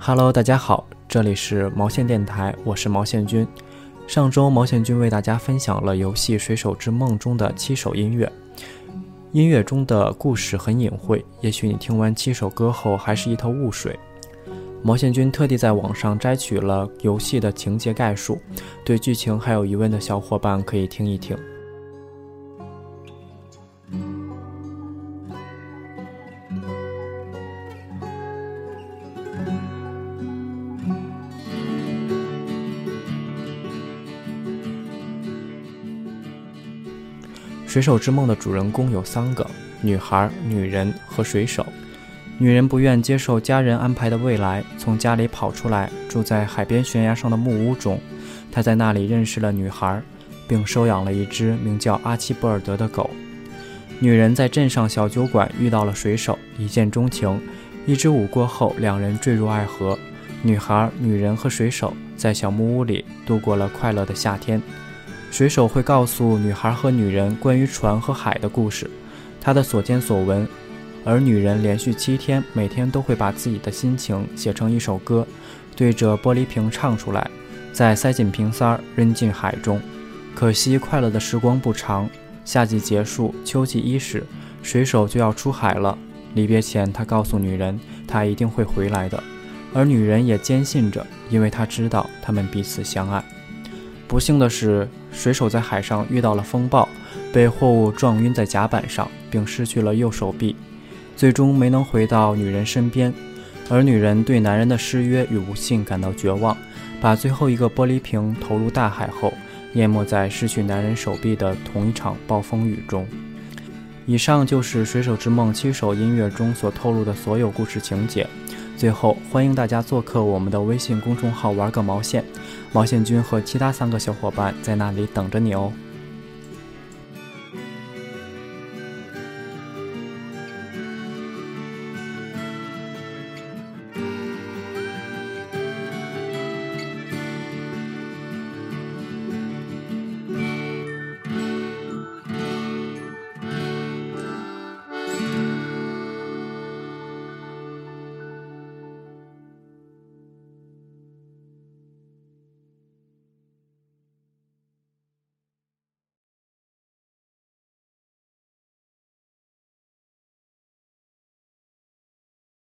Hello，大家好，这里是毛线电台，我是毛线君。上周毛线君为大家分享了游戏《水手之梦》中的七首音乐，音乐中的故事很隐晦，也许你听完七首歌后还是一头雾水。毛线君特地在网上摘取了游戏的情节概述，对剧情还有疑问的小伙伴可以听一听。水手之梦的主人公有三个：女孩、女人和水手。女人不愿接受家人安排的未来，从家里跑出来，住在海边悬崖上的木屋中。她在那里认识了女孩，并收养了一只名叫阿奇博尔德的狗。女人在镇上小酒馆遇到了水手，一见钟情。一支舞过后，两人坠入爱河。女孩、女人和水手在小木屋里度过了快乐的夏天。水手会告诉女孩和女人关于船和海的故事，他的所见所闻。而女人连续七天，每天都会把自己的心情写成一首歌，对着玻璃瓶唱出来，再塞进瓶塞儿扔进海中。可惜快乐的时光不长，夏季结束，秋季伊始，水手就要出海了。离别前，他告诉女人，他一定会回来的，而女人也坚信着，因为她知道他们彼此相爱。不幸的是，水手在海上遇到了风暴，被货物撞晕在甲板上，并失去了右手臂。最终没能回到女人身边，而女人对男人的失约与无信感到绝望，把最后一个玻璃瓶投入大海后，淹没在失去男人手臂的同一场暴风雨中。以上就是《水手之梦》七首音乐中所透露的所有故事情节。最后，欢迎大家做客我们的微信公众号“玩个毛线”，毛线君和其他三个小伙伴在那里等着你哦。